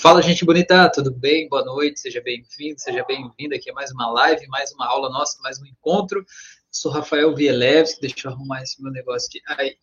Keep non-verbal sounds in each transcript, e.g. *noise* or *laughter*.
Fala, gente bonita, tudo bem? Boa noite, seja bem-vindo, seja bem-vinda aqui a mais uma live, mais uma aula nossa, mais um encontro. Sou Rafael Vielewski, deixa eu arrumar esse meu negócio aqui. Aí.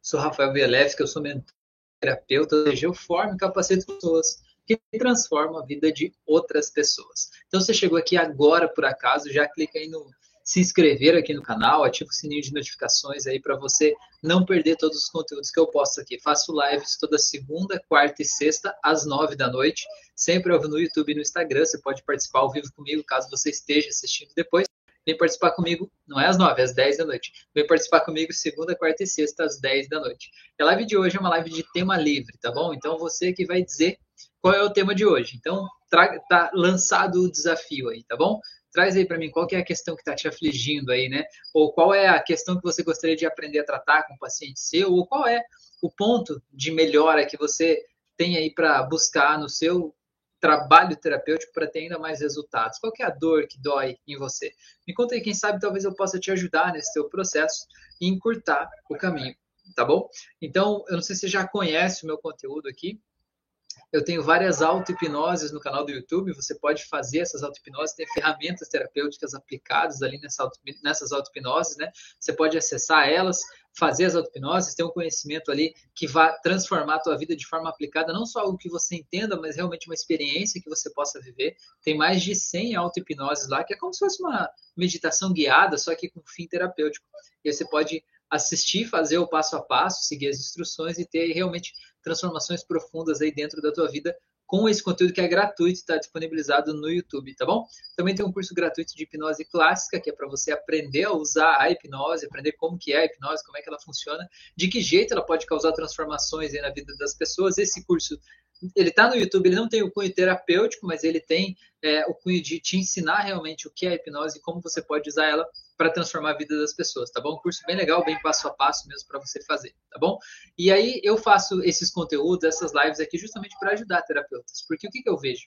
Sou Rafael Vielewski, eu sou mentor, terapeuta, eu formo e capacito pessoas que transformam a vida de outras pessoas. Então, você chegou aqui agora, por acaso, já clica aí no se inscrever aqui no canal, ativa o sininho de notificações aí para você não perder todos os conteúdos que eu posto aqui. Faço lives toda segunda, quarta e sexta, às nove da noite, sempre ao no YouTube e no Instagram. Você pode participar ao vivo comigo, caso você esteja assistindo depois. Vem participar comigo, não é às nove, é às dez da noite. Vem participar comigo segunda, quarta e sexta, às dez da noite. a live de hoje é uma live de tema livre, tá bom? Então você que vai dizer qual é o tema de hoje. Então, tá lançado o desafio aí, tá bom? Traz aí para mim qual é a questão que está te afligindo aí, né? Ou qual é a questão que você gostaria de aprender a tratar com o paciente seu, ou qual é o ponto de melhora que você tem aí para buscar no seu trabalho terapêutico para ter ainda mais resultados? Qual é a dor que dói em você? Me conta aí, quem sabe talvez eu possa te ajudar nesse seu processo e encurtar o caminho, tá bom? Então, eu não sei se você já conhece o meu conteúdo aqui, eu tenho várias auto-hipnoses no canal do YouTube. Você pode fazer essas auto-hipnoses, tem ferramentas terapêuticas aplicadas ali nessa auto, nessas auto-hipnoses, né? Você pode acessar elas, fazer as auto-hipnoses, ter um conhecimento ali que vai transformar a tua vida de forma aplicada, não só algo que você entenda, mas realmente uma experiência que você possa viver. Tem mais de 100 auto-hipnoses lá, que é como se fosse uma meditação guiada, só que com fim terapêutico. E você pode assistir, fazer o passo a passo, seguir as instruções e ter realmente transformações profundas aí dentro da tua vida com esse conteúdo que é gratuito, está disponibilizado no YouTube, tá bom? Também tem um curso gratuito de hipnose clássica, que é para você aprender a usar a hipnose, aprender como que é a hipnose, como é que ela funciona, de que jeito ela pode causar transformações na vida das pessoas. Esse curso ele está no YouTube, ele não tem o cunho terapêutico, mas ele tem é, o cunho de te ensinar realmente o que é hipnose e como você pode usar ela para transformar a vida das pessoas, tá bom? Um curso bem legal, bem passo a passo mesmo para você fazer, tá bom? E aí eu faço esses conteúdos, essas lives aqui justamente para ajudar terapeutas, porque o que, que eu vejo?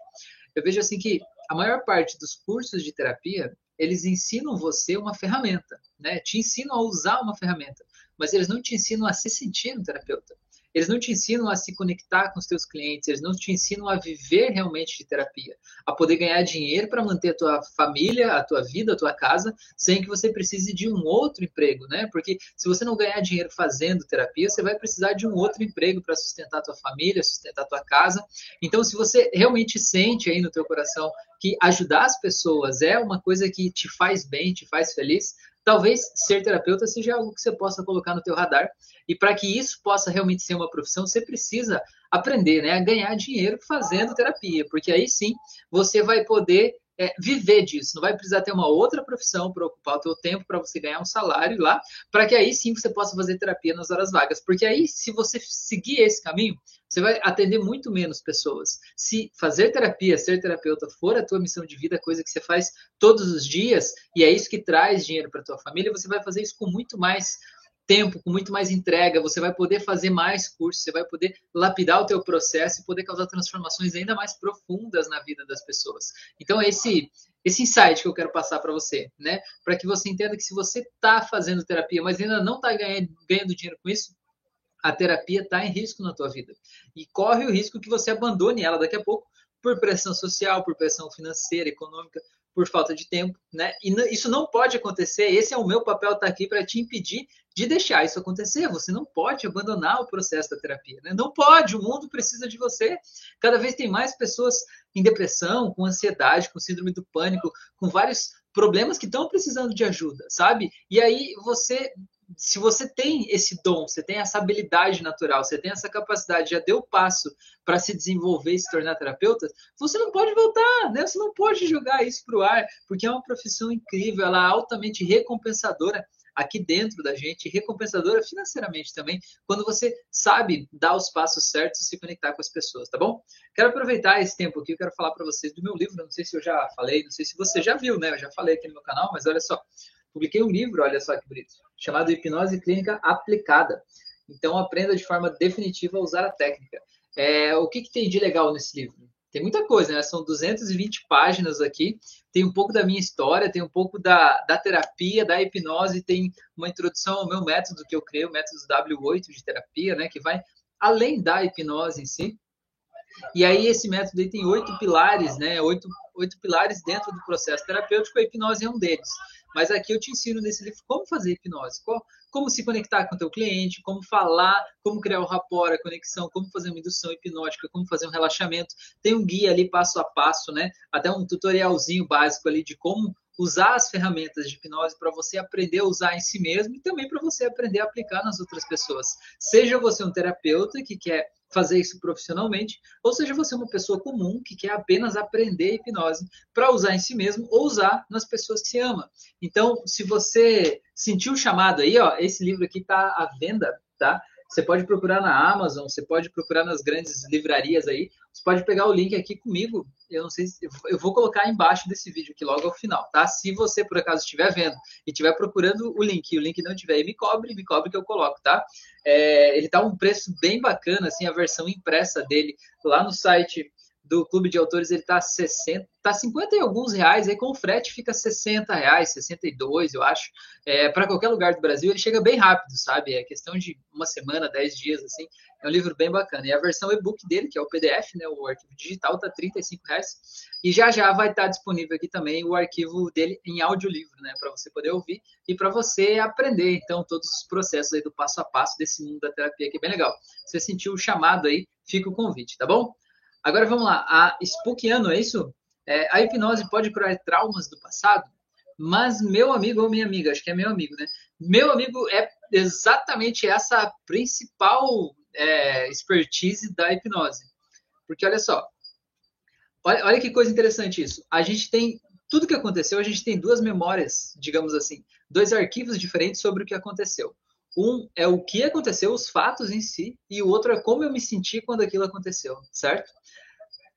Eu vejo assim que a maior parte dos cursos de terapia, eles ensinam você uma ferramenta, né? Te ensinam a usar uma ferramenta, mas eles não te ensinam a se sentir um terapeuta. Eles não te ensinam a se conectar com os teus clientes, eles não te ensinam a viver realmente de terapia, a poder ganhar dinheiro para manter a tua família, a tua vida, a tua casa, sem que você precise de um outro emprego, né? Porque se você não ganhar dinheiro fazendo terapia, você vai precisar de um outro emprego para sustentar a tua família, sustentar a tua casa. Então, se você realmente sente aí no teu coração que ajudar as pessoas é uma coisa que te faz bem, te faz feliz, talvez ser terapeuta seja algo que você possa colocar no teu radar. E para que isso possa realmente ser uma profissão, você precisa aprender né, a ganhar dinheiro fazendo terapia, porque aí sim você vai poder é, viver disso. Não vai precisar ter uma outra profissão para ocupar o teu tempo para você ganhar um salário lá, para que aí sim você possa fazer terapia nas horas vagas. Porque aí, se você seguir esse caminho, você vai atender muito menos pessoas. Se fazer terapia, ser terapeuta for a tua missão de vida, coisa que você faz todos os dias, e é isso que traz dinheiro para tua família, você vai fazer isso com muito mais tempo, com muito mais entrega, você vai poder fazer mais cursos, você vai poder lapidar o teu processo e poder causar transformações ainda mais profundas na vida das pessoas. Então, esse esse insight que eu quero passar para você, né? Para que você entenda que se você está fazendo terapia, mas ainda não está ganhando, ganhando dinheiro com isso, a terapia está em risco na tua vida. E corre o risco que você abandone ela daqui a pouco por pressão social, por pressão financeira, econômica, por falta de tempo, né? E isso não pode acontecer. Esse é o meu papel estar tá aqui para te impedir de deixar isso acontecer. Você não pode abandonar o processo da terapia, né? Não pode. O mundo precisa de você. Cada vez tem mais pessoas em depressão, com ansiedade, com síndrome do pânico, com vários problemas que estão precisando de ajuda, sabe? E aí você se você tem esse dom, você tem essa habilidade natural, você tem essa capacidade, já deu o passo para se desenvolver e se tornar terapeuta, você não pode voltar, né? Você não pode jogar isso para o ar, porque é uma profissão incrível, ela é altamente recompensadora aqui dentro da gente, recompensadora financeiramente também, quando você sabe dar os passos certos e se conectar com as pessoas, tá bom? Quero aproveitar esse tempo aqui, eu quero falar para vocês do meu livro, não sei se eu já falei, não sei se você já viu, né? Eu já falei aqui no meu canal, mas olha só, publiquei um livro, olha só que bonito, chamado Hipnose Clínica Aplicada. Então, aprenda de forma definitiva a usar a técnica. É, o que, que tem de legal nesse livro? Tem muita coisa, né? São 220 páginas aqui. Tem um pouco da minha história, tem um pouco da, da terapia, da hipnose, tem uma introdução ao meu método que eu criei, o método W8 de terapia, né? Que vai além da hipnose em si. E aí esse método aí tem oito pilares, né? Oito, oito pilares dentro do processo terapêutico, a hipnose é um deles. Mas aqui eu te ensino nesse livro como fazer hipnose, como se conectar com o teu cliente, como falar, como criar o rapport, a conexão, como fazer uma indução hipnótica, como fazer um relaxamento. Tem um guia ali passo a passo, né? Até um tutorialzinho básico ali de como usar as ferramentas de hipnose para você aprender a usar em si mesmo e também para você aprender a aplicar nas outras pessoas. Seja você um terapeuta que quer fazer isso profissionalmente, ou seja você uma pessoa comum que quer apenas aprender hipnose para usar em si mesmo ou usar nas pessoas que se ama. Então, se você sentiu o chamado aí, ó, esse livro aqui está à venda, tá? Você pode procurar na Amazon, você pode procurar nas grandes livrarias aí. Você pode pegar o link aqui comigo. Eu não sei se eu vou colocar embaixo desse vídeo aqui logo ao final, tá? Se você por acaso estiver vendo e estiver procurando o link, e o link não tiver aí, me cobre, me cobre que eu coloco, tá? É, ele tá um preço bem bacana, assim, a versão impressa dele lá no site do Clube de Autores ele tá 60, tá 50 e alguns reais, aí com o frete fica 60 reais, 62, eu acho. É, para qualquer lugar do Brasil, ele chega bem rápido, sabe? É questão de uma semana, 10 dias, assim. É um livro bem bacana. E a versão e-book dele, que é o PDF, né, o arquivo digital, tá 35 reais. E já já vai estar tá disponível aqui também o arquivo dele em audiolivro, né, para você poder ouvir e para você aprender, então, todos os processos aí do passo a passo desse mundo da terapia, que é bem legal. Se você sentiu o chamado aí, fica o convite, tá bom? Agora vamos lá. A Spookiano, é isso? É, a hipnose pode curar traumas do passado? Mas meu amigo ou minha amiga, acho que é meu amigo, né? Meu amigo é exatamente essa a principal é, expertise da hipnose. Porque olha só, olha, olha que coisa interessante isso. A gente tem tudo que aconteceu, a gente tem duas memórias, digamos assim, dois arquivos diferentes sobre o que aconteceu. Um é o que aconteceu, os fatos em si, e o outro é como eu me senti quando aquilo aconteceu, certo?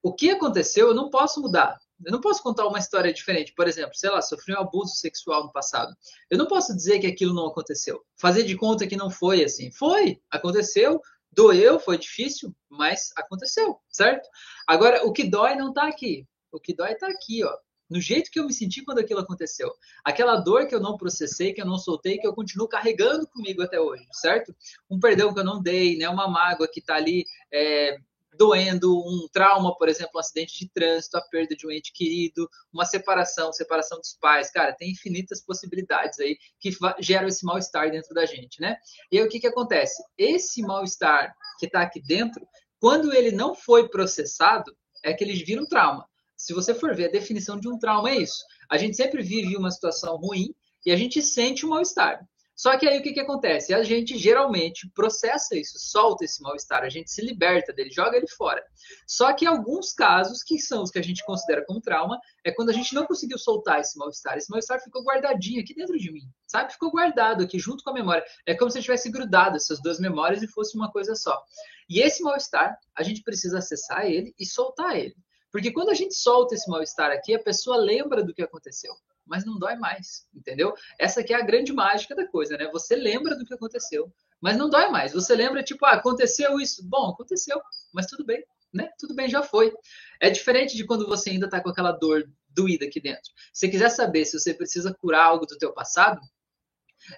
O que aconteceu eu não posso mudar. Eu não posso contar uma história diferente. Por exemplo, sei lá, sofri um abuso sexual no passado. Eu não posso dizer que aquilo não aconteceu. Fazer de conta que não foi assim. Foi, aconteceu, doeu, foi difícil, mas aconteceu, certo? Agora, o que dói não está aqui. O que dói está aqui, ó no jeito que eu me senti quando aquilo aconteceu. Aquela dor que eu não processei, que eu não soltei, que eu continuo carregando comigo até hoje, certo? Um perdão que eu não dei, né? Uma mágoa que está ali é, doendo, um trauma, por exemplo, um acidente de trânsito, a perda de um ente querido, uma separação, separação dos pais. Cara, tem infinitas possibilidades aí que geram esse mal-estar dentro da gente, né? E aí o que, que acontece? Esse mal-estar que está aqui dentro, quando ele não foi processado, é que ele vira um trauma se você for ver a definição de um trauma, é isso. A gente sempre vive uma situação ruim e a gente sente um mal-estar. Só que aí o que, que acontece? A gente geralmente processa isso, solta esse mal-estar, a gente se liberta dele, joga ele fora. Só que alguns casos, que são os que a gente considera como trauma, é quando a gente não conseguiu soltar esse mal-estar. Esse mal-estar ficou guardadinho aqui dentro de mim, sabe? Ficou guardado aqui junto com a memória. É como se tivesse grudado essas duas memórias e fosse uma coisa só. E esse mal-estar, a gente precisa acessar ele e soltar ele. Porque quando a gente solta esse mal-estar aqui, a pessoa lembra do que aconteceu, mas não dói mais, entendeu? Essa aqui é a grande mágica da coisa, né? Você lembra do que aconteceu, mas não dói mais. Você lembra, tipo, ah, aconteceu isso. Bom, aconteceu, mas tudo bem, né? Tudo bem, já foi. É diferente de quando você ainda tá com aquela dor doída aqui dentro. Se quiser saber se você precisa curar algo do teu passado,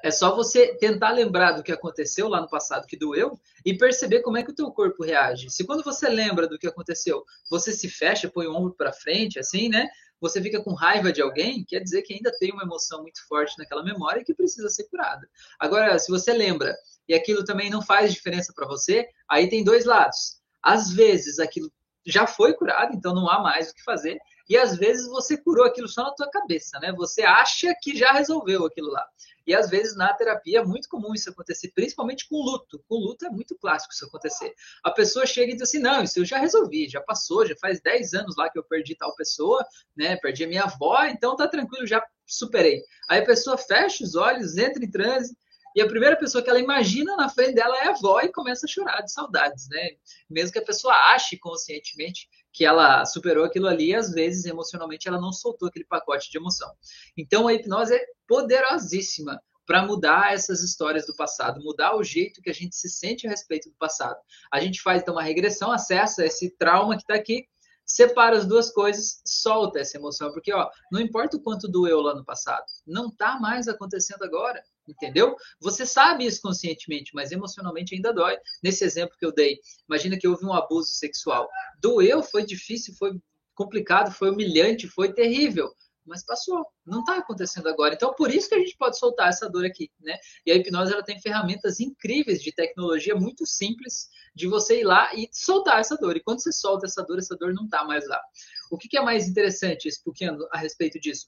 é só você tentar lembrar do que aconteceu lá no passado que doeu e perceber como é que o teu corpo reage. Se quando você lembra do que aconteceu, você se fecha, põe o ombro para frente, assim, né? Você fica com raiva de alguém, quer dizer que ainda tem uma emoção muito forte naquela memória que precisa ser curada. Agora, se você lembra e aquilo também não faz diferença para você, aí tem dois lados. Às vezes aquilo já foi curado, então não há mais o que fazer. E às vezes você curou aquilo só na tua cabeça, né? Você acha que já resolveu aquilo lá. E às vezes na terapia é muito comum isso acontecer, principalmente com luto. Com luto é muito clássico isso acontecer. A pessoa chega e diz assim: não, isso eu já resolvi, já passou, já faz 10 anos lá que eu perdi tal pessoa, né? Perdi a minha avó, então tá tranquilo, já superei. Aí a pessoa fecha os olhos, entra em transe. E a primeira pessoa que ela imagina na frente dela é a avó e começa a chorar de saudades, né? Mesmo que a pessoa ache conscientemente que ela superou aquilo ali, às vezes emocionalmente ela não soltou aquele pacote de emoção. Então a hipnose é poderosíssima para mudar essas histórias do passado, mudar o jeito que a gente se sente a respeito do passado. A gente faz então uma regressão, acessa esse trauma que está aqui, separa as duas coisas, solta essa emoção, porque ó, não importa o quanto doeu lá no passado, não está mais acontecendo agora. Entendeu? Você sabe isso conscientemente, mas emocionalmente ainda dói. Nesse exemplo que eu dei, imagina que houve um abuso sexual. Doeu, foi difícil, foi complicado, foi humilhante, foi terrível mas passou, não está acontecendo agora. Então, por isso que a gente pode soltar essa dor aqui, né? E a hipnose ela tem ferramentas incríveis de tecnologia muito simples de você ir lá e soltar essa dor. E quando você solta essa dor, essa dor não está mais lá. O que, que é mais interessante, explicando a respeito disso?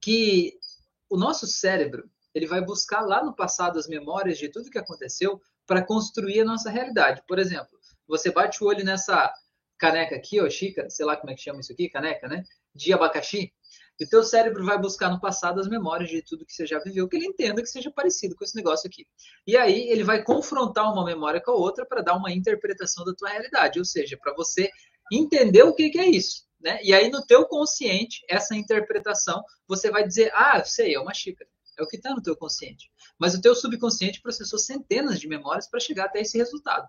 Que o nosso cérebro ele vai buscar lá no passado as memórias de tudo que aconteceu para construir a nossa realidade. Por exemplo, você bate o olho nessa caneca aqui, ou xícara, sei lá como é que chama isso aqui, caneca, né? De abacaxi. E o teu cérebro vai buscar no passado as memórias de tudo que você já viveu, que ele entenda que seja parecido com esse negócio aqui. E aí ele vai confrontar uma memória com a outra para dar uma interpretação da tua realidade, ou seja, para você entender o que, que é isso. Né? E aí no teu consciente, essa interpretação, você vai dizer, ah, eu sei, é uma xícara. É o que está no teu consciente. Mas o teu subconsciente processou centenas de memórias para chegar até esse resultado.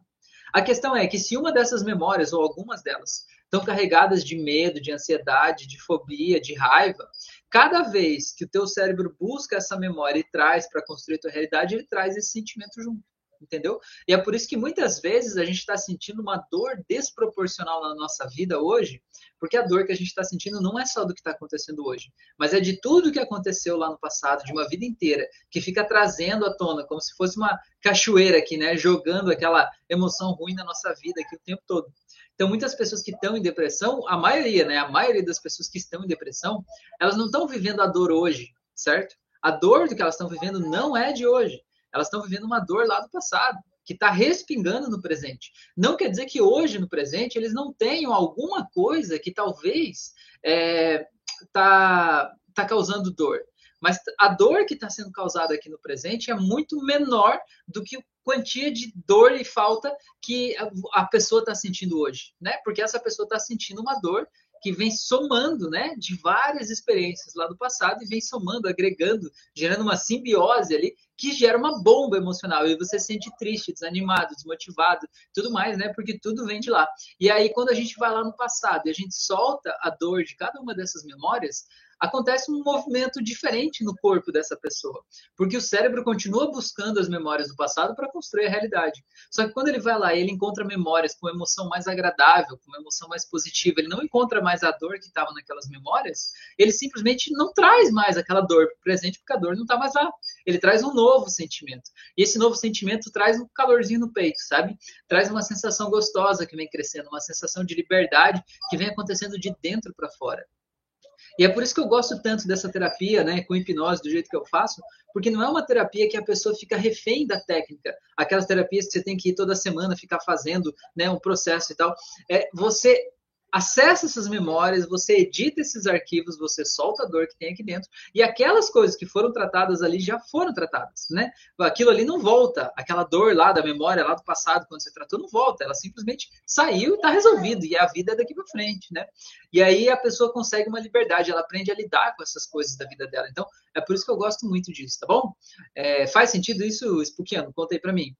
A questão é que se uma dessas memórias, ou algumas delas, estão carregadas de medo, de ansiedade, de fobia, de raiva, cada vez que o teu cérebro busca essa memória e traz para construir a tua realidade, ele traz esse sentimento junto entendeu? E é por isso que muitas vezes a gente está sentindo uma dor desproporcional na nossa vida hoje, porque a dor que a gente está sentindo não é só do que está acontecendo hoje, mas é de tudo que aconteceu lá no passado, de uma vida inteira, que fica trazendo à tona, como se fosse uma cachoeira aqui, né? Jogando aquela emoção ruim na nossa vida aqui o tempo todo. Então, muitas pessoas que estão em depressão, a maioria, né? A maioria das pessoas que estão em depressão, elas não estão vivendo a dor hoje, certo? A dor do que elas estão vivendo não é de hoje elas estão vivendo uma dor lá do passado, que está respingando no presente. Não quer dizer que hoje, no presente, eles não tenham alguma coisa que talvez está é, tá, tá causando dor. Mas a dor que está sendo causada aqui no presente é muito menor do que a quantia de dor e falta que a pessoa está sentindo hoje, né? Porque essa pessoa está sentindo uma dor que vem somando, né, de várias experiências lá do passado e vem somando, agregando, gerando uma simbiose ali que gera uma bomba emocional e você se sente triste, desanimado, desmotivado, tudo mais, né? Porque tudo vem de lá. E aí quando a gente vai lá no passado e a gente solta a dor de cada uma dessas memórias, acontece um movimento diferente no corpo dessa pessoa, porque o cérebro continua buscando as memórias do passado para construir a realidade. Só que quando ele vai lá ele encontra memórias com uma emoção mais agradável, com uma emoção mais positiva, ele não encontra mais a dor que estava naquelas memórias, ele simplesmente não traz mais aquela dor presente, porque a dor não está mais lá. Ele traz um novo sentimento. E esse novo sentimento traz um calorzinho no peito, sabe? Traz uma sensação gostosa que vem crescendo, uma sensação de liberdade que vem acontecendo de dentro para fora. E é por isso que eu gosto tanto dessa terapia, né, com hipnose, do jeito que eu faço, porque não é uma terapia que a pessoa fica refém da técnica, aquelas terapias que você tem que ir toda semana ficar fazendo, né, um processo e tal. É, você acessa essas memórias, você edita esses arquivos, você solta a dor que tem aqui dentro, e aquelas coisas que foram tratadas ali já foram tratadas, né? Aquilo ali não volta, aquela dor lá da memória, lá do passado, quando você tratou, não volta, ela simplesmente saiu e está resolvido, e a vida é daqui para frente, né? E aí a pessoa consegue uma liberdade, ela aprende a lidar com essas coisas da vida dela. Então, é por isso que eu gosto muito disso, tá bom? É, faz sentido isso, Spookiano? Conta aí para mim.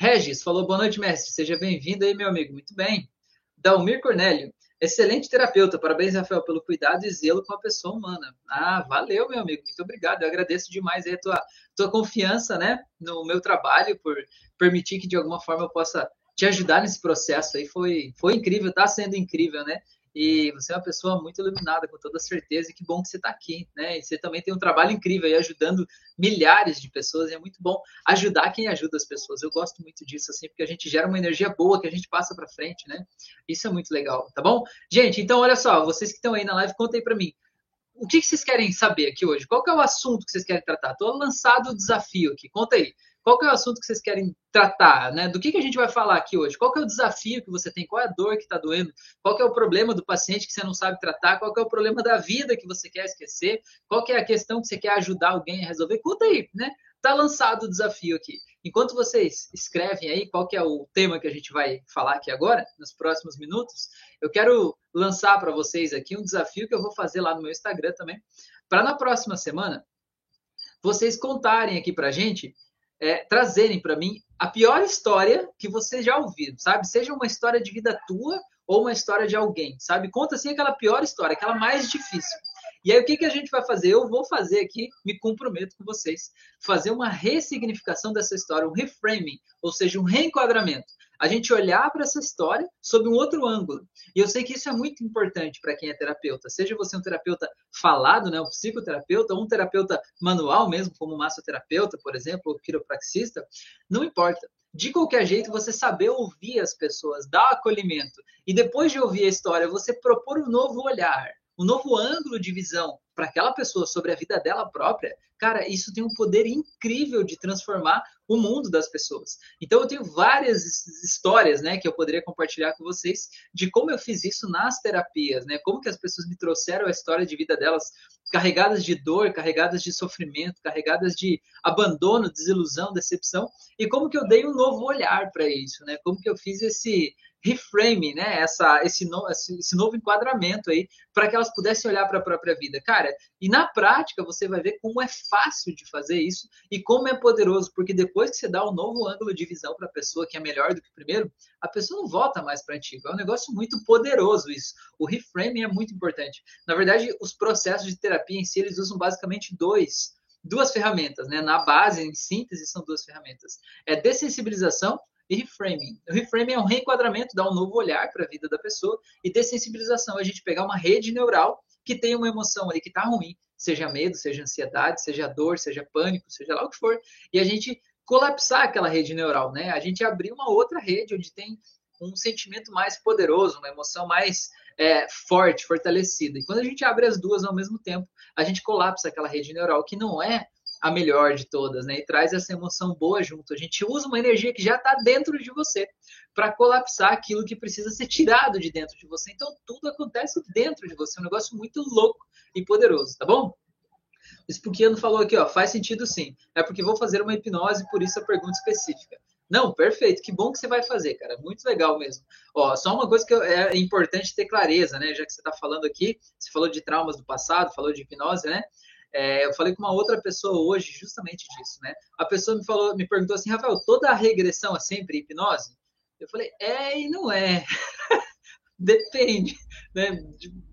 Regis falou, boa noite, mestre, seja bem-vindo aí, meu amigo, muito bem. Dalmir Cornélio, Excelente terapeuta. Parabéns, Rafael, pelo cuidado e zelo com a pessoa humana. Ah, valeu, meu amigo. Muito obrigado. Eu agradeço demais a tua, tua confiança né, no meu trabalho, por permitir que de alguma forma eu possa te ajudar nesse processo aí. Foi, foi incrível, está sendo incrível, né? E você é uma pessoa muito iluminada, com toda certeza, e que bom que você está aqui, né? E você também tem um trabalho incrível aí, ajudando milhares de pessoas, e é muito bom ajudar quem ajuda as pessoas. Eu gosto muito disso, assim, porque a gente gera uma energia boa que a gente passa para frente, né? Isso é muito legal, tá bom? Gente, então olha só, vocês que estão aí na live, contem para mim. O que vocês querem saber aqui hoje? Qual é o assunto que vocês querem tratar? Estou lançado o desafio aqui. Conta aí. Qual é o assunto que vocês querem tratar, né? Do que, que a gente vai falar aqui hoje? Qual é o desafio que você tem? Qual é a dor que está doendo? Qual é o problema do paciente que você não sabe tratar? Qual é o problema da vida que você quer esquecer? Qual é a questão que você quer ajudar alguém a resolver? Conta aí, né? Tá lançado o desafio aqui. Enquanto vocês escrevem aí qual que é o tema que a gente vai falar aqui agora, nos próximos minutos, eu quero lançar para vocês aqui um desafio que eu vou fazer lá no meu Instagram também, para na próxima semana vocês contarem aqui para gente é, trazerem para mim a pior história que vocês já ouviram, sabe? Seja uma história de vida tua ou uma história de alguém, sabe? Conta assim aquela pior história, aquela mais difícil. E aí o que, que a gente vai fazer? Eu vou fazer aqui, me comprometo com vocês, fazer uma ressignificação dessa história, um reframing, ou seja, um reenquadramento a gente olhar para essa história sob um outro ângulo. E eu sei que isso é muito importante para quem é terapeuta, seja você um terapeuta falado, né, um psicoterapeuta, ou um terapeuta manual mesmo, como massoterapeuta, por exemplo, ou quiropraxista, não importa. De qualquer jeito, você saber ouvir as pessoas, dar acolhimento, e depois de ouvir a história, você propor um novo olhar, um novo ângulo de visão para aquela pessoa sobre a vida dela própria, cara, isso tem um poder incrível de transformar o mundo das pessoas. Então eu tenho várias histórias, né, que eu poderia compartilhar com vocês de como eu fiz isso nas terapias, né? Como que as pessoas me trouxeram a história de vida delas carregadas de dor, carregadas de sofrimento, carregadas de abandono, desilusão, decepção, e como que eu dei um novo olhar para isso, né? Como que eu fiz esse reframe, né? Essa, esse, no, esse novo enquadramento aí, para que elas pudessem olhar para a própria vida. Cara, e na prática você vai ver como é fácil de fazer isso e como é poderoso, porque depois que você dá um novo ângulo de visão para a pessoa que é melhor do que o primeiro, a pessoa não volta mais para antigo. É um negócio muito poderoso isso. O reframing é muito importante. Na verdade, os processos de terapia em si, eles usam basicamente dois duas ferramentas, né? Na base, em síntese, são duas ferramentas. É dessensibilização e reframing. O reframing é um reenquadramento, dá um novo olhar para a vida da pessoa e dessensibilização, a gente pegar uma rede neural que tem uma emoção ali que está ruim, seja medo, seja ansiedade, seja dor, seja pânico, seja lá o que for, e a gente colapsar aquela rede neural, né? A gente abrir uma outra rede onde tem um sentimento mais poderoso, uma emoção mais é, forte, fortalecida. E quando a gente abre as duas ao mesmo tempo, a gente colapsa aquela rede neural, que não é a melhor de todas, né? E traz essa emoção boa junto. A gente usa uma energia que já está dentro de você para colapsar aquilo que precisa ser tirado de dentro de você. Então tudo acontece dentro de você, é um negócio muito louco e poderoso, tá bom? O Spookiano falou aqui, ó, faz sentido sim. É porque vou fazer uma hipnose, por isso a pergunta específica. Não, perfeito. Que bom que você vai fazer, cara. Muito legal mesmo. Ó, só uma coisa que é importante ter clareza, né? Já que você está falando aqui, você falou de traumas do passado, falou de hipnose, né? É, eu falei com uma outra pessoa hoje justamente disso, né? A pessoa me falou, me perguntou assim, Rafael, toda regressão é sempre hipnose? Eu falei, é e não é. *laughs* Depende, né?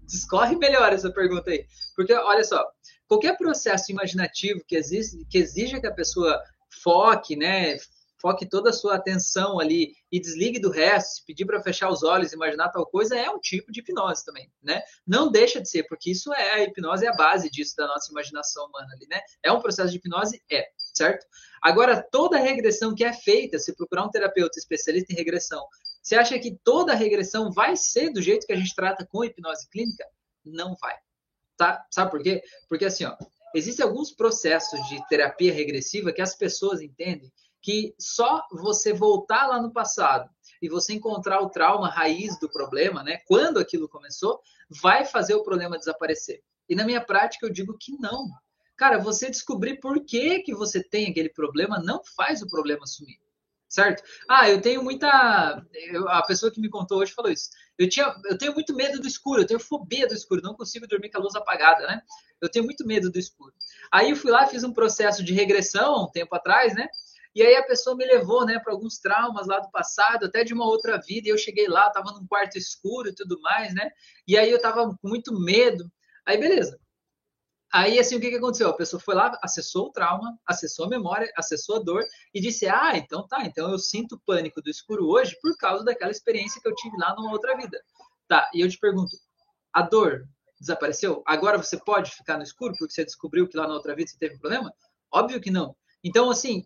Discorre melhor essa pergunta aí. Porque, olha só, qualquer processo imaginativo que, existe, que exija que a pessoa foque, né, foque toda a sua atenção ali e desligue do resto, se pedir para fechar os olhos, imaginar tal coisa, é um tipo de hipnose também, né? Não deixa de ser, porque isso é a hipnose é a base disso da nossa imaginação humana ali, né? É um processo de hipnose, é, certo? Agora toda regressão que é feita, se procurar um terapeuta especialista em regressão, você acha que toda regressão vai ser do jeito que a gente trata com hipnose clínica? Não vai. Tá? Sabe por quê? Porque assim, ó, existem alguns processos de terapia regressiva que as pessoas entendem que só você voltar lá no passado e você encontrar o trauma raiz do problema, né, quando aquilo começou, vai fazer o problema desaparecer. E na minha prática eu digo que não. Cara, você descobrir por que, que você tem aquele problema não faz o problema sumir. Certo? Ah, eu tenho muita. Eu, a pessoa que me contou hoje falou isso. Eu, tinha, eu tenho muito medo do escuro, eu tenho fobia do escuro, não consigo dormir com a luz apagada, né? Eu tenho muito medo do escuro. Aí eu fui lá, fiz um processo de regressão um tempo atrás, né? E aí a pessoa me levou, né, para alguns traumas lá do passado, até de uma outra vida. E eu cheguei lá, estava num quarto escuro e tudo mais, né? E aí eu estava com muito medo. Aí beleza. Aí assim, o que, que aconteceu? A pessoa foi lá, acessou o trauma, acessou a memória, acessou a dor e disse: "Ah, então tá, então eu sinto pânico do escuro hoje por causa daquela experiência que eu tive lá numa outra vida". Tá, e eu te pergunto, a dor desapareceu? Agora você pode ficar no escuro porque você descobriu que lá na outra vida você teve um problema? Óbvio que não. Então, assim,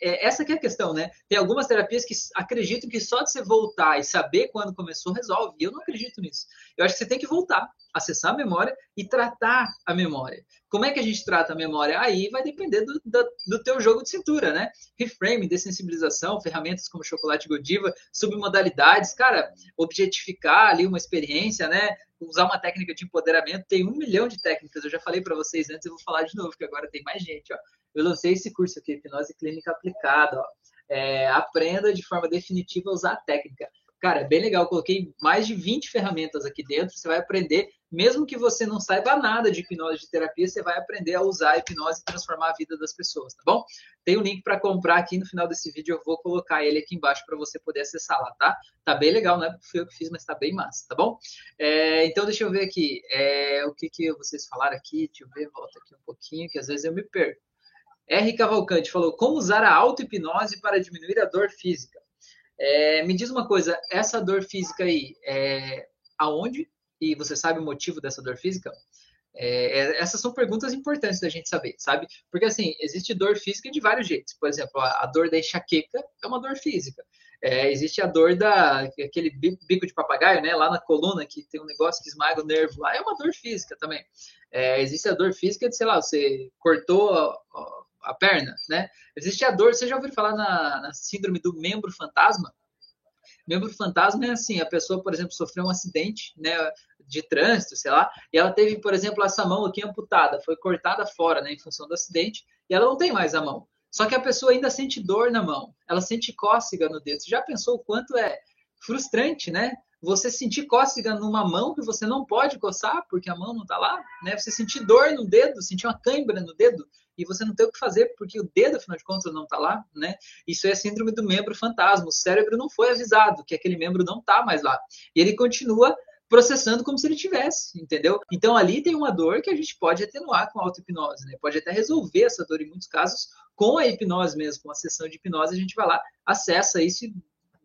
é, essa que é a questão, né? Tem algumas terapias que acreditam que só de você voltar e saber quando começou resolve. E eu não acredito nisso. Eu acho que você tem que voltar, acessar a memória e tratar a memória. Como é que a gente trata a memória? Aí vai depender do, do, do teu jogo de cintura, né? Reframe, dessensibilização, ferramentas como chocolate Godiva, submodalidades, cara, objetificar ali uma experiência, né? Usar uma técnica de empoderamento, tem um milhão de técnicas. Eu já falei para vocês antes, eu vou falar de novo, que agora tem mais gente, ó eu lancei esse curso aqui, Hipnose Clínica Aplicada. É, aprenda de forma definitiva a usar a técnica. Cara, é bem legal. coloquei mais de 20 ferramentas aqui dentro. Você vai aprender, mesmo que você não saiba nada de hipnose de terapia, você vai aprender a usar a hipnose e transformar a vida das pessoas, tá bom? Tem o um link para comprar aqui no final desse vídeo. Eu vou colocar ele aqui embaixo para você poder acessar lá, tá? Tá bem legal, não é porque eu que fiz, mas tá bem massa, tá bom? É, então, deixa eu ver aqui. É, o que, que vocês falaram aqui? Deixa eu ver, volta aqui um pouquinho, que às vezes eu me perco. R. Cavalcante falou: como usar a auto-hipnose para diminuir a dor física? É, me diz uma coisa, essa dor física aí, é, aonde? E você sabe o motivo dessa dor física? É, é, essas são perguntas importantes da gente saber, sabe? Porque assim, existe dor física de vários jeitos. Por exemplo, a, a dor da enxaqueca é uma dor física. É, existe a dor da aquele bico de papagaio, né? Lá na coluna que tem um negócio que esmaga o nervo lá, é uma dor física também. É, existe a dor física de, sei lá, você cortou a perna, né? Existe a dor, você já ouviu falar na, na síndrome do membro fantasma? Membro fantasma é assim, a pessoa, por exemplo, sofreu um acidente, né, de trânsito, sei lá, e ela teve, por exemplo, essa mão aqui amputada, foi cortada fora, né, em função do acidente, e ela não tem mais a mão. Só que a pessoa ainda sente dor na mão, ela sente cócega no dedo. Você já pensou o quanto é frustrante, né? Você sentir cócega numa mão que você não pode coçar porque a mão não está lá, né? Você sentir dor no dedo, sentir uma cãibra no dedo e você não tem o que fazer porque o dedo, afinal de contas, não está lá, né? Isso é síndrome do membro fantasma. O cérebro não foi avisado que aquele membro não está mais lá. E ele continua processando como se ele tivesse, entendeu? Então ali tem uma dor que a gente pode atenuar com a auto-hipnose, né? Pode até resolver essa dor em muitos casos com a hipnose mesmo, com a sessão de hipnose, a gente vai lá, acessa isso e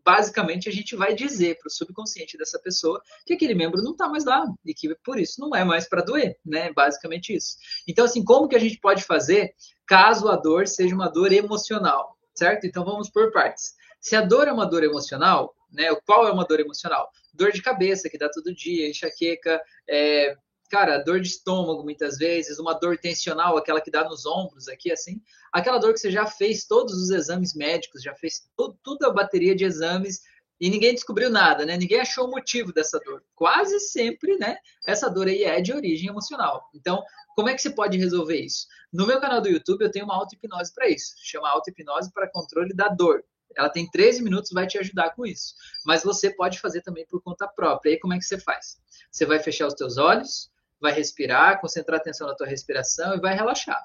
basicamente a gente vai dizer para o subconsciente dessa pessoa que aquele membro não está mais lá e que por isso não é mais para doer, né? Basicamente isso. Então, assim, como que a gente pode fazer caso a dor seja uma dor emocional, certo? Então vamos por partes. Se a dor é uma dor emocional, né? Qual é uma dor emocional? Dor de cabeça que dá todo dia, enxaqueca, é, cara, dor de estômago muitas vezes, uma dor tensional, aquela que dá nos ombros aqui, assim, aquela dor que você já fez todos os exames médicos, já fez toda a bateria de exames e ninguém descobriu nada, né? Ninguém achou o motivo dessa dor. Quase sempre, né? Essa dor aí é de origem emocional. Então, como é que você pode resolver isso? No meu canal do YouTube eu tenho uma auto-hipnose para isso. Chama auto-hipnose para controle da dor. Ela tem 13 minutos, vai te ajudar com isso. Mas você pode fazer também por conta própria. E aí como é que você faz? Você vai fechar os teus olhos, vai respirar, concentrar atenção na tua respiração e vai relaxar.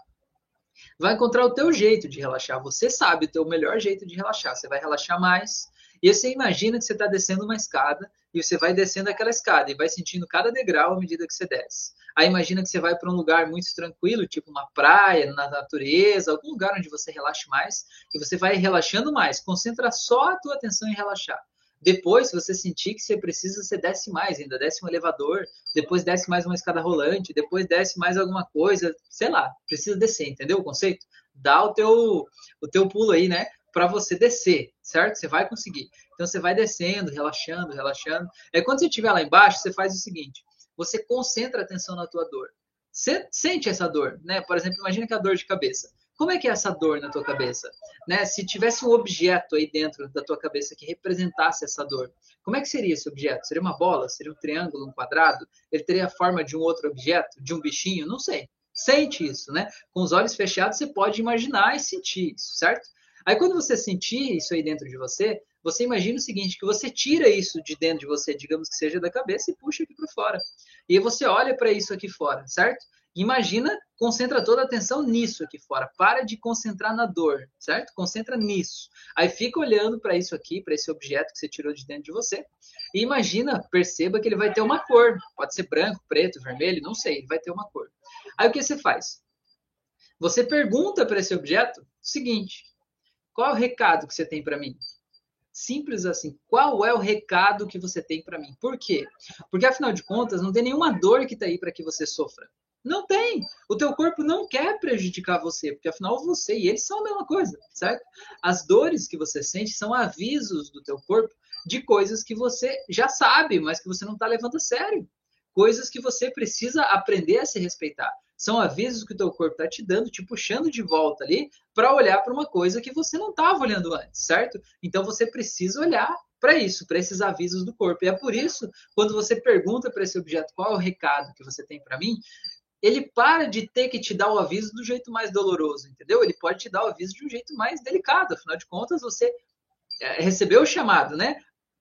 Vai encontrar o teu jeito de relaxar. Você sabe o teu melhor jeito de relaxar. Você vai relaxar mais. E você imagina que você está descendo uma escada e você vai descendo aquela escada e vai sentindo cada degrau à medida que você desce. Aí imagina que você vai para um lugar muito tranquilo, tipo uma praia, na natureza, algum lugar onde você relaxe mais, e você vai relaxando mais. Concentra só a tua atenção em relaxar. Depois, se você sentir que você precisa, você desce mais ainda, desce um elevador, depois desce mais uma escada rolante, depois desce mais alguma coisa, sei lá, precisa descer, entendeu o conceito? Dá o teu, o teu pulo aí, né? Para você descer, certo? Você vai conseguir. Então você vai descendo, relaxando, relaxando. É quando você estiver lá embaixo, você faz o seguinte: você concentra a atenção na tua dor. Você sente essa dor, né? Por exemplo, imagina que a dor de cabeça. Como é que é essa dor na tua cabeça? Né? Se tivesse um objeto aí dentro da tua cabeça que representasse essa dor, como é que seria esse objeto? Seria uma bola? Seria um triângulo, um quadrado? Ele teria a forma de um outro objeto? De um bichinho? Não sei. Sente isso, né? Com os olhos fechados, você pode imaginar e sentir isso, certo? Aí quando você sentir isso aí dentro de você, você imagina o seguinte, que você tira isso de dentro de você, digamos que seja da cabeça, e puxa aqui para fora. E você olha para isso aqui fora, certo? Imagina, concentra toda a atenção nisso aqui fora. Para de concentrar na dor, certo? Concentra nisso. Aí fica olhando para isso aqui, para esse objeto que você tirou de dentro de você. E imagina, perceba que ele vai ter uma cor. Pode ser branco, preto, vermelho, não sei, ele vai ter uma cor. Aí o que você faz? Você pergunta para esse objeto o seguinte: qual é o recado que você tem para mim? Simples assim. Qual é o recado que você tem para mim? Por quê? Porque afinal de contas, não tem nenhuma dor que está aí para que você sofra. Não tem. O teu corpo não quer prejudicar você, porque afinal você e ele são a mesma coisa, certo? As dores que você sente são avisos do teu corpo de coisas que você já sabe, mas que você não está levando a sério. Coisas que você precisa aprender a se respeitar. São avisos que o teu corpo está te dando, te puxando de volta ali para olhar para uma coisa que você não estava olhando antes, certo? Então você precisa olhar para isso, para esses avisos do corpo. E é por isso, quando você pergunta para esse objeto qual é o recado que você tem para mim, ele para de ter que te dar o aviso do jeito mais doloroso, entendeu? Ele pode te dar o aviso de um jeito mais delicado. Afinal de contas, você é, recebeu o chamado, né?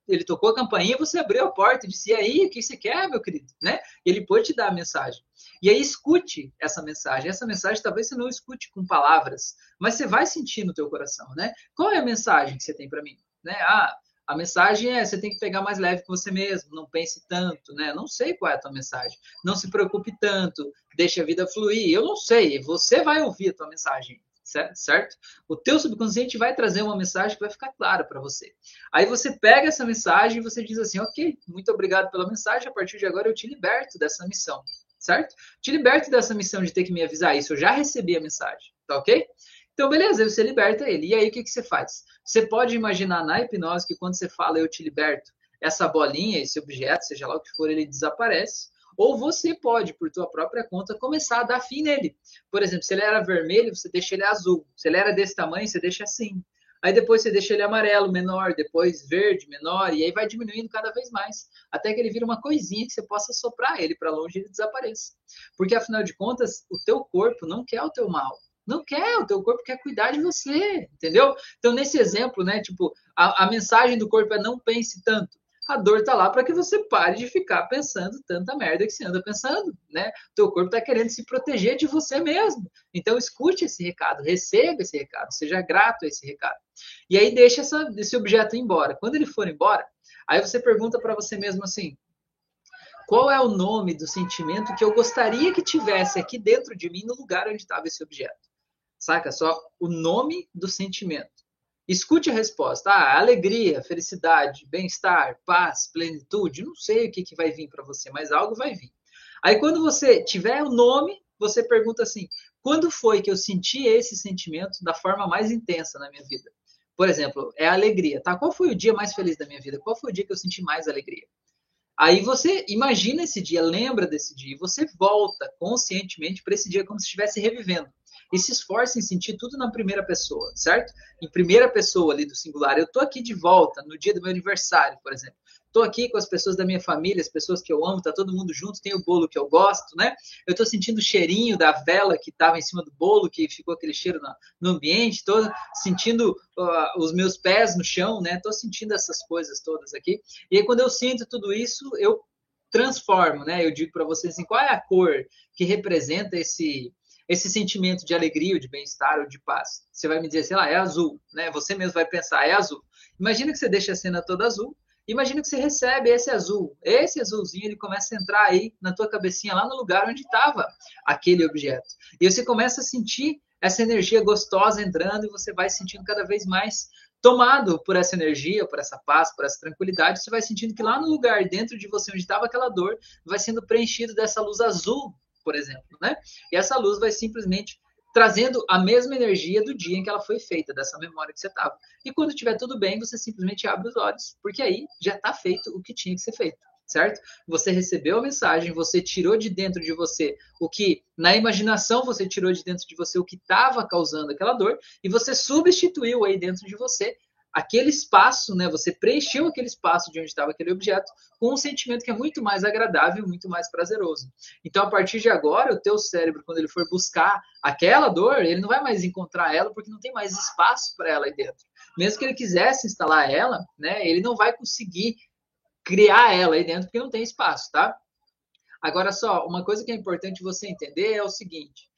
ele tocou a campainha, você abriu a porta e disse: "E aí, o que você quer, meu querido?", né? Ele pode te dar a mensagem. E aí escute essa mensagem. Essa mensagem talvez você não escute com palavras, mas você vai sentir no teu coração, né? Qual é a mensagem que você tem para mim, né? Ah, a mensagem é você tem que pegar mais leve com você mesmo, não pense tanto, né? Não sei qual é a tua mensagem. Não se preocupe tanto, deixe a vida fluir. Eu não sei, você vai ouvir a tua mensagem, certo? O teu subconsciente vai trazer uma mensagem que vai ficar clara para você. Aí você pega essa mensagem e você diz assim: "OK, muito obrigado pela mensagem, a partir de agora eu te liberto dessa missão" certo? Te liberto dessa missão de ter que me avisar isso. Eu já recebi a mensagem, tá ok? Então, beleza, você liberta ele. E aí, o que, que você faz? Você pode imaginar na hipnose que quando você fala eu te liberto, essa bolinha, esse objeto, seja lá o que for, ele desaparece. Ou você pode, por tua própria conta, começar a dar fim nele. Por exemplo, se ele era vermelho, você deixa ele azul. Se ele era desse tamanho, você deixa assim. Aí depois você deixa ele amarelo, menor, depois verde, menor, e aí vai diminuindo cada vez mais, até que ele vira uma coisinha que você possa soprar ele para longe e ele desapareça. Porque afinal de contas, o teu corpo não quer o teu mal. Não quer, o teu corpo quer cuidar de você, entendeu? Então, nesse exemplo, né, tipo, a, a mensagem do corpo é não pense tanto a dor tá lá para que você pare de ficar pensando tanta merda que você anda pensando, né? O teu corpo está querendo se proteger de você mesmo. Então escute esse recado, receba esse recado, seja grato a esse recado. E aí deixa essa, esse objeto embora. Quando ele for embora, aí você pergunta para você mesmo assim: qual é o nome do sentimento que eu gostaria que tivesse aqui dentro de mim no lugar onde estava esse objeto? Saca só o nome do sentimento. Escute a resposta. Ah, alegria, felicidade, bem-estar, paz, plenitude. Não sei o que, que vai vir para você, mas algo vai vir. Aí, quando você tiver o nome, você pergunta assim: quando foi que eu senti esse sentimento da forma mais intensa na minha vida? Por exemplo, é alegria, tá? Qual foi o dia mais feliz da minha vida? Qual foi o dia que eu senti mais alegria? Aí você imagina esse dia, lembra desse dia, e você volta conscientemente para esse dia como se estivesse revivendo e se esforce em sentir tudo na primeira pessoa, certo? Em primeira pessoa ali do singular. Eu tô aqui de volta no dia do meu aniversário, por exemplo. Tô aqui com as pessoas da minha família, as pessoas que eu amo, tá todo mundo junto, tem o bolo que eu gosto, né? Eu tô sentindo o cheirinho da vela que estava em cima do bolo, que ficou aquele cheiro no, no ambiente, tô sentindo uh, os meus pés no chão, né? Tô sentindo essas coisas todas aqui. E aí quando eu sinto tudo isso, eu transformo, né? Eu digo para vocês assim, qual é a cor que representa esse esse sentimento de alegria, ou de bem-estar ou de paz. Você vai me dizer, sei lá, é azul, né? Você mesmo vai pensar, é azul. Imagina que você deixa a cena toda azul. Imagina que você recebe esse azul. Esse azulzinho, ele começa a entrar aí na tua cabecinha, lá no lugar onde estava aquele objeto. E você começa a sentir essa energia gostosa entrando e você vai sentindo cada vez mais tomado por essa energia, por essa paz, por essa tranquilidade, você vai sentindo que lá no lugar dentro de você onde estava aquela dor, vai sendo preenchido dessa luz azul por exemplo, né? E essa luz vai simplesmente trazendo a mesma energia do dia em que ela foi feita, dessa memória que você estava. E quando estiver tudo bem, você simplesmente abre os olhos, porque aí já está feito o que tinha que ser feito, certo? Você recebeu a mensagem, você tirou de dentro de você o que, na imaginação, você tirou de dentro de você o que estava causando aquela dor, e você substituiu aí dentro de você aquele espaço, né? Você preencheu aquele espaço de onde estava aquele objeto com um sentimento que é muito mais agradável, muito mais prazeroso. Então, a partir de agora, o teu cérebro, quando ele for buscar aquela dor, ele não vai mais encontrar ela porque não tem mais espaço para ela aí dentro. Mesmo que ele quisesse instalar ela, né? Ele não vai conseguir criar ela aí dentro porque não tem espaço, tá? Agora só, uma coisa que é importante você entender é o seguinte: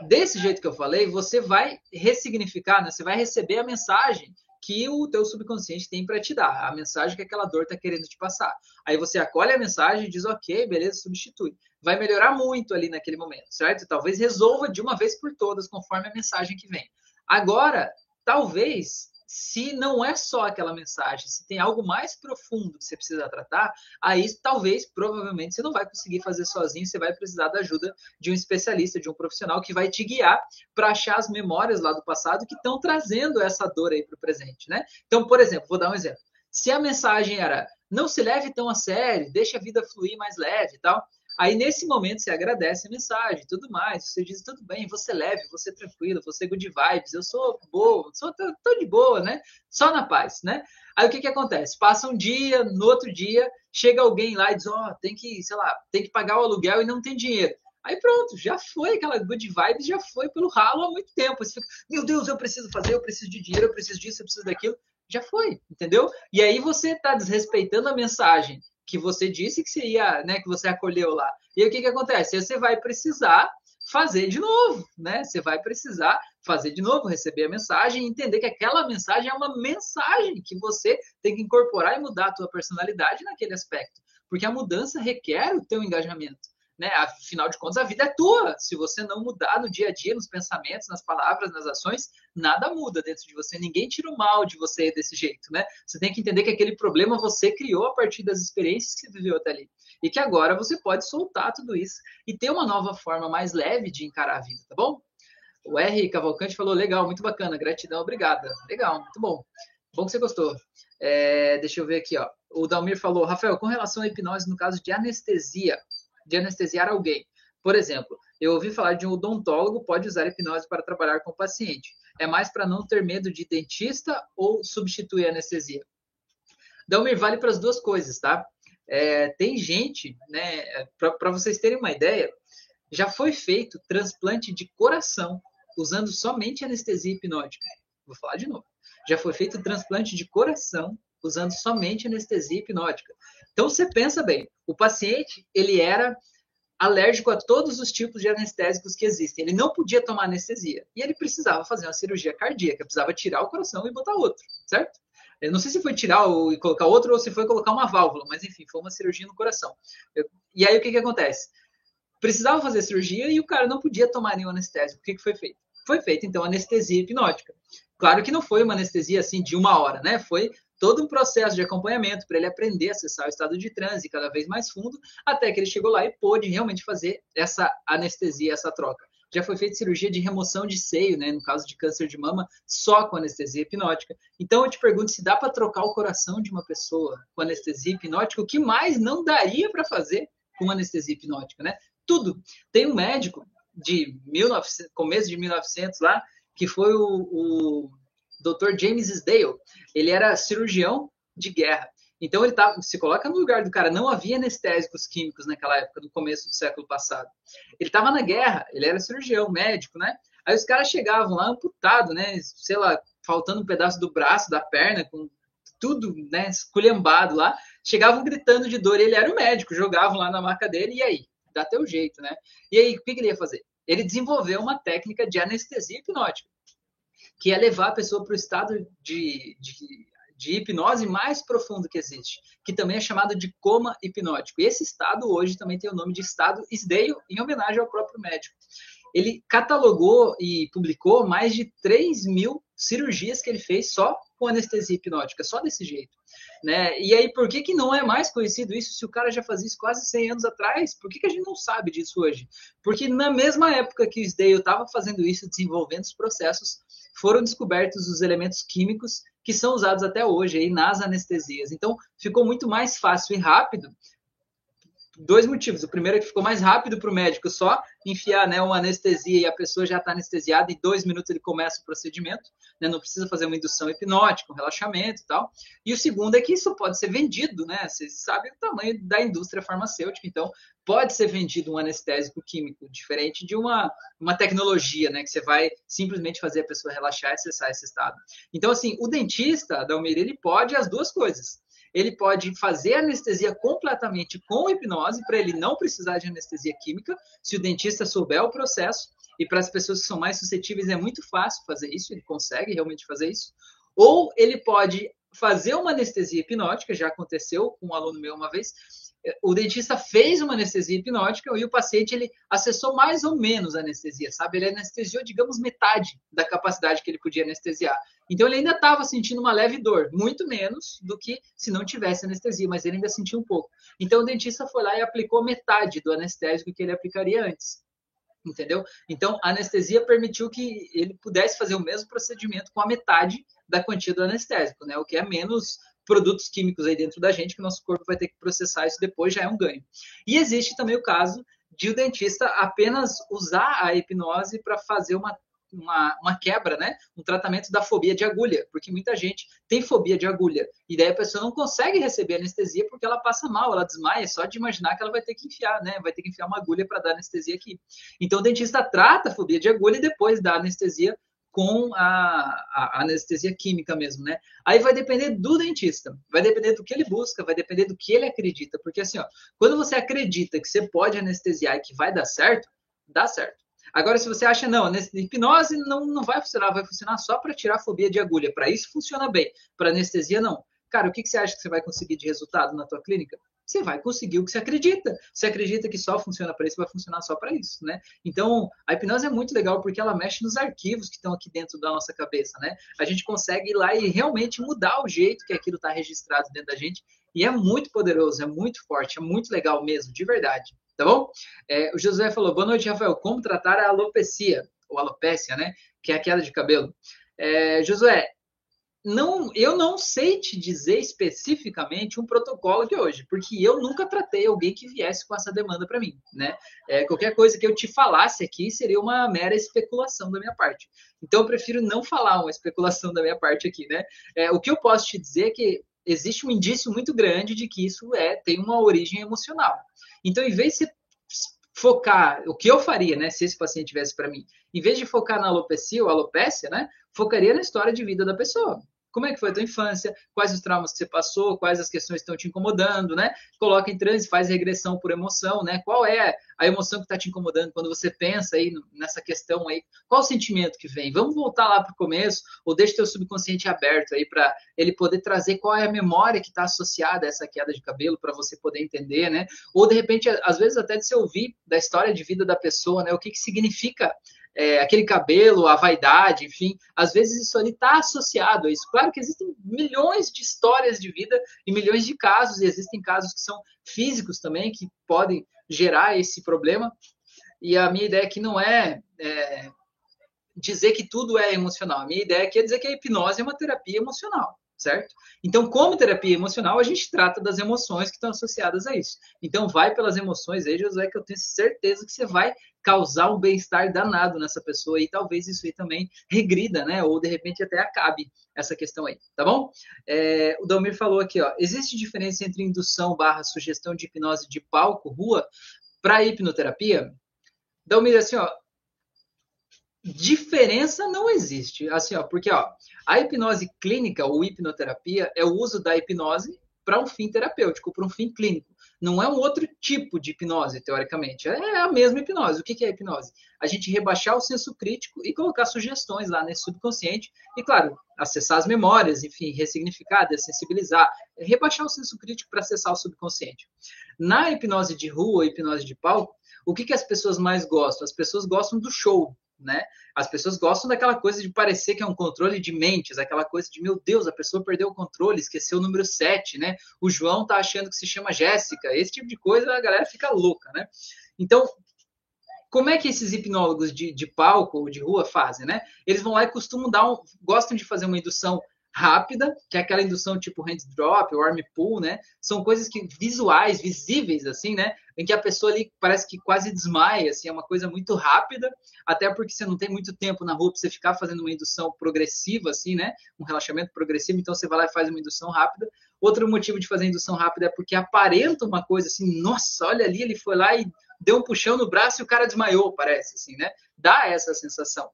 desse jeito que eu falei, você vai ressignificar, né? Você vai receber a mensagem que o teu subconsciente tem para te dar, a mensagem que aquela dor está querendo te passar. Aí você acolhe a mensagem e diz, ok, beleza, substitui. Vai melhorar muito ali naquele momento, certo? Talvez resolva de uma vez por todas, conforme a mensagem que vem. Agora, talvez se não é só aquela mensagem, se tem algo mais profundo que você precisa tratar, aí talvez, provavelmente, você não vai conseguir fazer sozinho, você vai precisar da ajuda de um especialista, de um profissional que vai te guiar para achar as memórias lá do passado que estão trazendo essa dor aí para o presente, né? Então, por exemplo, vou dar um exemplo. Se a mensagem era não se leve tão a sério, deixa a vida fluir mais leve e tal, Aí, nesse momento, você agradece a mensagem tudo mais. Você diz, tudo bem, você leve, você tranquilo, você good vibes, eu sou boa, sou tô, tô, de boa, né? Só na paz, né? Aí, o que que acontece? Passa um dia, no outro dia, chega alguém lá e diz, ó, oh, tem que, sei lá, tem que pagar o aluguel e não tem dinheiro. Aí pronto, já foi aquela good vibe, já foi pelo ralo há muito tempo. Você fica, meu Deus, eu preciso fazer, eu preciso de dinheiro, eu preciso disso, eu preciso daquilo. Já foi, entendeu? E aí você está desrespeitando a mensagem que você disse que você ia, né, que você acolheu lá. E o que, que acontece? Você vai precisar fazer de novo, né? Você vai precisar fazer de novo, receber a mensagem e entender que aquela mensagem é uma mensagem que você tem que incorporar e mudar a tua personalidade naquele aspecto, porque a mudança requer o teu engajamento né? Afinal de contas, a vida é tua. Se você não mudar no dia a dia, nos pensamentos, nas palavras, nas ações, nada muda dentro de você. Ninguém tira o mal de você desse jeito, né? Você tem que entender que aquele problema você criou a partir das experiências que viveu até ali. E que agora você pode soltar tudo isso e ter uma nova forma mais leve de encarar a vida, tá bom? O R. Cavalcante falou: legal, muito bacana, gratidão, obrigada. Legal, muito bom. Bom que você gostou. É, deixa eu ver aqui, ó. O Dalmir falou: Rafael, com relação à hipnose no caso de anestesia, de anestesiar alguém. Por exemplo, eu ouvi falar de um odontólogo pode usar hipnose para trabalhar com o paciente. É mais para não ter medo de dentista ou substituir a anestesia? Dalmir, vale para as duas coisas, tá? É, tem gente, né, para vocês terem uma ideia, já foi feito transplante de coração usando somente anestesia hipnótica. Vou falar de novo. Já foi feito transplante de coração usando somente anestesia hipnótica. Então você pensa bem, o paciente ele era alérgico a todos os tipos de anestésicos que existem. Ele não podia tomar anestesia e ele precisava fazer uma cirurgia cardíaca, precisava tirar o coração e botar outro, certo? Eu não sei se foi tirar e colocar outro ou se foi colocar uma válvula, mas enfim, foi uma cirurgia no coração. Eu, e aí o que, que acontece? Precisava fazer cirurgia e o cara não podia tomar nenhum anestésico. O que, que foi feito? Foi feita então anestesia hipnótica. Claro que não foi uma anestesia assim de uma hora, né? Foi todo um processo de acompanhamento para ele aprender a acessar o estado de transe cada vez mais fundo, até que ele chegou lá e pôde realmente fazer essa anestesia, essa troca. Já foi feita cirurgia de remoção de seio, né, no caso de câncer de mama, só com anestesia hipnótica. Então eu te pergunto se dá para trocar o coração de uma pessoa com anestesia hipnótica, o que mais não daria para fazer com anestesia hipnótica, né? Tudo. Tem um médico de 1900, começo de 1900 lá, que foi o, o Dr. James Sdale. Ele era cirurgião de guerra. Então ele tá, se coloca no lugar do cara, não havia anestésicos químicos naquela época, no começo do século passado. Ele estava na guerra, ele era cirurgião, médico, né? Aí os caras chegavam lá amputado, né? Sei lá, faltando um pedaço do braço, da perna, com tudo, né, esculhambado lá, chegavam gritando de dor, ele era o médico, jogavam lá na maca dele, e aí? Dá teu jeito, né? E aí, o que ele ia fazer? Ele desenvolveu uma técnica de anestesia hipnótica que é levar a pessoa para o estado de, de, de, hipnose mais profundo que existe, que também é chamado de coma hipnótico. E esse estado hoje também tem o nome de estado Isdale, em homenagem ao próprio médico. Ele catalogou e publicou mais de 3 mil cirurgias que ele fez só com anestesia hipnótica, só desse jeito. Né? E aí, por que, que não é mais conhecido isso se o cara já fazia isso quase 100 anos atrás? Por que, que a gente não sabe disso hoje? Porque na mesma época que o Isdale estava fazendo isso, desenvolvendo os processos, foram descobertos os elementos químicos que são usados até hoje aí nas anestesias. Então, ficou muito mais fácil e rápido dois motivos. O primeiro é que ficou mais rápido para o médico só enfiar né, uma anestesia e a pessoa já está anestesiada, em dois minutos ele começa o procedimento, né, não precisa fazer uma indução hipnótica, um relaxamento e tal. E o segundo é que isso pode ser vendido, né? Vocês sabem o tamanho da indústria farmacêutica, então pode ser vendido um anestésico químico, diferente de uma, uma tecnologia, né? Que você vai simplesmente fazer a pessoa relaxar e acessar esse estado. Então, assim, o dentista, da Almeida, ele pode as duas coisas ele pode fazer anestesia completamente com hipnose, para ele não precisar de anestesia química, se o dentista souber o processo. E para as pessoas que são mais suscetíveis é muito fácil fazer isso, ele consegue realmente fazer isso. Ou ele pode fazer uma anestesia hipnótica, já aconteceu com um aluno meu uma vez, o dentista fez uma anestesia hipnótica e o paciente ele acessou mais ou menos a anestesia, sabe? Ele anestesiou, digamos, metade da capacidade que ele podia anestesiar. Então ele ainda estava sentindo uma leve dor, muito menos do que se não tivesse anestesia, mas ele ainda sentia um pouco. Então o dentista foi lá e aplicou metade do anestésico que ele aplicaria antes. Entendeu? Então a anestesia permitiu que ele pudesse fazer o mesmo procedimento com a metade da quantia do anestésico, né? O que é menos produtos químicos aí dentro da gente que o nosso corpo vai ter que processar isso depois, já é um ganho. E existe também o caso de o dentista apenas usar a hipnose para fazer uma, uma, uma quebra, né? Um tratamento da fobia de agulha, porque muita gente tem fobia de agulha. E daí a pessoa não consegue receber anestesia porque ela passa mal, ela desmaia, só de imaginar que ela vai ter que enfiar, né? Vai ter que enfiar uma agulha para dar anestesia aqui. Então o dentista trata a fobia de agulha e depois dá anestesia com a, a, anestesia química mesmo, né? Aí vai depender do dentista, vai depender do que ele busca, vai depender do que ele acredita, porque assim, ó, quando você acredita que você pode anestesiar e que vai dar certo, dá certo. Agora, se você acha, não, hipnose não, não vai funcionar, vai funcionar só para tirar a fobia de agulha, para isso funciona bem, para anestesia não. Cara, o que, que você acha que você vai conseguir de resultado na tua clínica? Você vai conseguir o que você acredita. Você acredita que só funciona para isso, vai funcionar só para isso, né? Então, a hipnose é muito legal porque ela mexe nos arquivos que estão aqui dentro da nossa cabeça, né? A gente consegue ir lá e realmente mudar o jeito que aquilo está registrado dentro da gente e é muito poderoso, é muito forte, é muito legal mesmo, de verdade, tá bom? É, o José falou, boa noite, Rafael, como tratar a alopecia, ou alopécia, né? Que é a queda de cabelo. É, Josué, não, eu não sei te dizer especificamente um protocolo de hoje, porque eu nunca tratei alguém que viesse com essa demanda para mim, né? É, qualquer coisa que eu te falasse aqui seria uma mera especulação da minha parte. Então eu prefiro não falar uma especulação da minha parte aqui, né? É, o que eu posso te dizer é que existe um indício muito grande de que isso é tem uma origem emocional. Então, em vez de focar, o que eu faria, né, se esse paciente tivesse para mim, em vez de focar na alopecia ou alopécia, né, focaria na história de vida da pessoa. Como é que foi a tua infância? Quais os traumas que você passou? Quais as questões que estão te incomodando, né? Coloca em transe, faz regressão por emoção, né? Qual é a emoção que está te incomodando quando você pensa aí nessa questão aí? Qual o sentimento que vem? Vamos voltar lá para o começo ou deixa teu subconsciente aberto aí para ele poder trazer qual é a memória que está associada a essa queda de cabelo para você poder entender, né? Ou de repente, às vezes até de se ouvir da história de vida da pessoa, né? O que, que significa é, aquele cabelo, a vaidade, enfim, às vezes isso ali está associado a isso. Claro que existem milhões de histórias de vida e milhões de casos, e existem casos que são físicos também, que podem gerar esse problema. E a minha ideia aqui não é, é dizer que tudo é emocional. A minha ideia aqui é dizer que a hipnose é uma terapia emocional certo? Então, como terapia emocional, a gente trata das emoções que estão associadas a isso. Então, vai pelas emoções aí, José, que eu tenho certeza que você vai causar um bem-estar danado nessa pessoa e talvez isso aí também regrida, né? Ou de repente até acabe essa questão aí, tá bom? É, o Dalmir falou aqui, ó, existe diferença entre indução barra sugestão de hipnose de palco, rua, para hipnoterapia? Dalmir, assim, ó, diferença não existe, assim, ó, porque ó, a hipnose clínica ou hipnoterapia é o uso da hipnose para um fim terapêutico, para um fim clínico. Não é um outro tipo de hipnose, teoricamente. É a mesma hipnose. O que é a hipnose? A gente rebaixar o senso crítico e colocar sugestões lá nesse subconsciente. E, claro, acessar as memórias, enfim, ressignificar, dessensibilizar. Rebaixar o senso crítico para acessar o subconsciente. Na hipnose de rua, hipnose de palco, o que, que as pessoas mais gostam? As pessoas gostam do show né? As pessoas gostam daquela coisa de parecer que é um controle de mentes, aquela coisa de, meu Deus, a pessoa perdeu o controle, esqueceu o número 7, né? O João tá achando que se chama Jéssica, esse tipo de coisa a galera fica louca, né? Então, como é que esses hipnólogos de, de palco ou de rua fazem, né? Eles vão lá e costumam dar um, gostam de fazer uma indução rápida, que é aquela indução tipo hand drop, ou arm pull, né? São coisas que visuais, visíveis assim, né? Em que a pessoa ali parece que quase desmaia, assim, é uma coisa muito rápida, até porque você não tem muito tempo na rua para você ficar fazendo uma indução progressiva assim, né? Um relaxamento progressivo, então você vai lá e faz uma indução rápida. Outro motivo de fazer indução rápida é porque aparenta uma coisa assim, nossa, olha ali, ele foi lá e deu um puxão no braço e o cara desmaiou, parece assim, né? Dá essa sensação.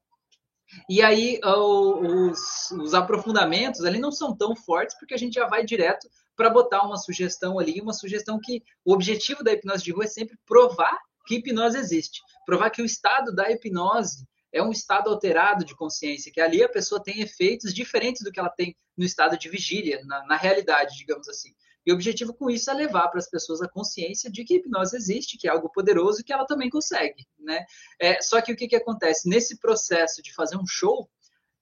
E aí os, os, aprofundamentos ali não são tão fortes porque a gente já vai direto para botar uma sugestão ali, uma sugestão que o objetivo da hipnose de rua é sempre provar que hipnose existe, provar que o estado da hipnose é um estado alterado de consciência, que ali a pessoa tem efeitos diferentes do que ela tem no estado de vigília, na, na realidade, digamos assim. E o objetivo com isso é levar para as pessoas a consciência de que hipnose existe, que é algo poderoso e que ela também consegue, né? É, só que o que, que acontece? Nesse processo de fazer um show,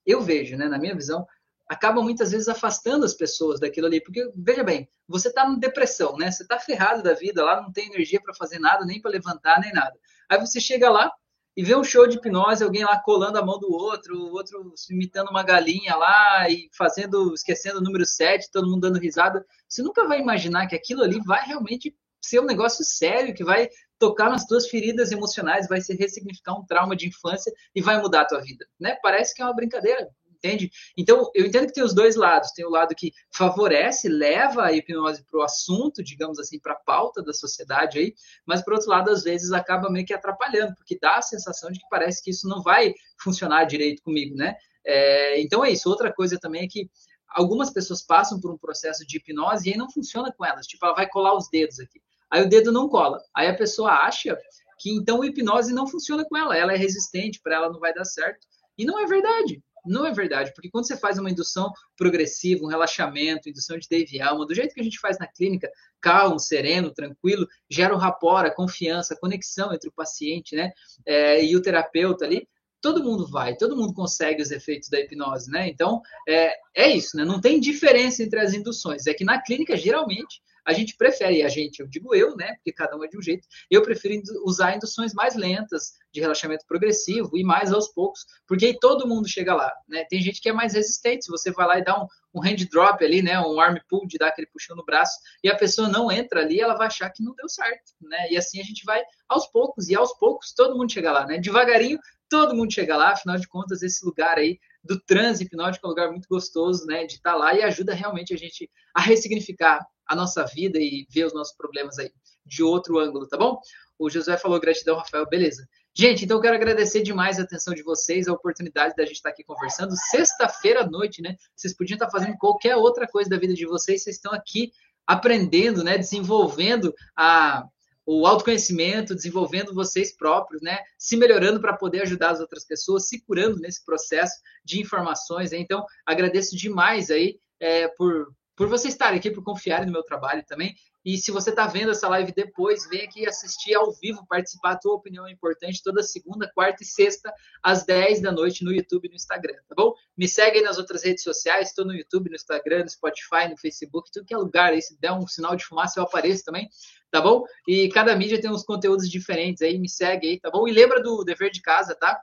eu vejo, né, na minha visão, acaba muitas vezes afastando as pessoas daquilo ali, porque veja bem, você está em depressão, né? Você está ferrado da vida, lá não tem energia para fazer nada, nem para levantar, nem nada. Aí você chega lá, e ver um show de hipnose, alguém lá colando a mão do outro, o outro imitando uma galinha lá e fazendo, esquecendo o número 7, todo mundo dando risada, você nunca vai imaginar que aquilo ali vai realmente ser um negócio sério, que vai tocar nas tuas feridas emocionais, vai se ressignificar um trauma de infância e vai mudar a tua vida, né? Parece que é uma brincadeira, entende? Então, eu entendo que tem os dois lados. Tem o lado que favorece, leva a hipnose para o assunto, digamos assim, para a pauta da sociedade aí, mas, por outro lado, às vezes acaba meio que atrapalhando, porque dá a sensação de que parece que isso não vai funcionar direito comigo, né? É, então é isso. Outra coisa também é que algumas pessoas passam por um processo de hipnose e aí não funciona com elas. Tipo, ela vai colar os dedos aqui. Aí o dedo não cola. Aí a pessoa acha que então a hipnose não funciona com ela, ela é resistente, para ela não vai dar certo. E não é verdade. Não é verdade, porque quando você faz uma indução progressiva, um relaxamento, indução de Dave Alma, do jeito que a gente faz na clínica, calmo, sereno, tranquilo, gera o rapport, a confiança, a conexão entre o paciente né, é, e o terapeuta ali, todo mundo vai, todo mundo consegue os efeitos da hipnose, né? Então, é, é isso, né? Não tem diferença entre as induções. É que na clínica, geralmente, a gente prefere, a gente, eu digo eu, né? Porque cada um é de um jeito, eu prefiro usar induções mais lentas, de relaxamento progressivo e mais aos poucos, porque aí todo mundo chega lá, né? Tem gente que é mais resistente, se você vai lá e dá um, um hand drop ali, né? Um arm pull, de dar aquele puxão no braço, e a pessoa não entra ali, ela vai achar que não deu certo, né? E assim a gente vai aos poucos, e aos poucos todo mundo chega lá, né? Devagarinho, todo mundo chega lá, afinal de contas, esse lugar aí do transe hipnótico é um lugar muito gostoso, né, de estar tá lá e ajuda realmente a gente a ressignificar a nossa vida e ver os nossos problemas aí de outro ângulo, tá bom? O José falou gratidão, Rafael, beleza. Gente, então eu quero agradecer demais a atenção de vocês, a oportunidade da gente estar aqui conversando. Sexta-feira à noite, né? Vocês podiam estar fazendo qualquer outra coisa da vida de vocês, vocês estão aqui aprendendo, né? Desenvolvendo a, o autoconhecimento, desenvolvendo vocês próprios, né? Se melhorando para poder ajudar as outras pessoas, se curando nesse processo de informações. Né? Então, agradeço demais aí é, por, por vocês estarem aqui, por confiarem no meu trabalho também. E se você está vendo essa live depois, vem aqui assistir ao vivo, participar. A tua opinião é importante toda segunda, quarta e sexta, às 10 da noite, no YouTube e no Instagram, tá bom? Me segue aí nas outras redes sociais, estou no YouTube, no Instagram, no Spotify, no Facebook, tudo que é lugar aí. Se der um sinal de fumaça, eu apareço também, tá bom? E cada mídia tem uns conteúdos diferentes aí, me segue aí, tá bom? E lembra do dever de casa, tá?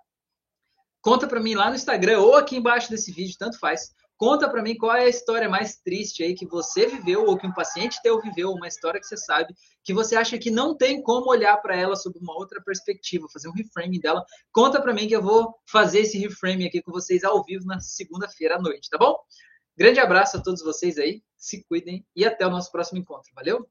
Conta para mim lá no Instagram ou aqui embaixo desse vídeo, tanto faz Conta para mim qual é a história mais triste aí que você viveu ou que um paciente teu viveu, uma história que você sabe que você acha que não tem como olhar para ela sob uma outra perspectiva, fazer um reframe dela. Conta para mim que eu vou fazer esse reframe aqui com vocês ao vivo na segunda-feira à noite, tá bom? Grande abraço a todos vocês aí, se cuidem e até o nosso próximo encontro. Valeu?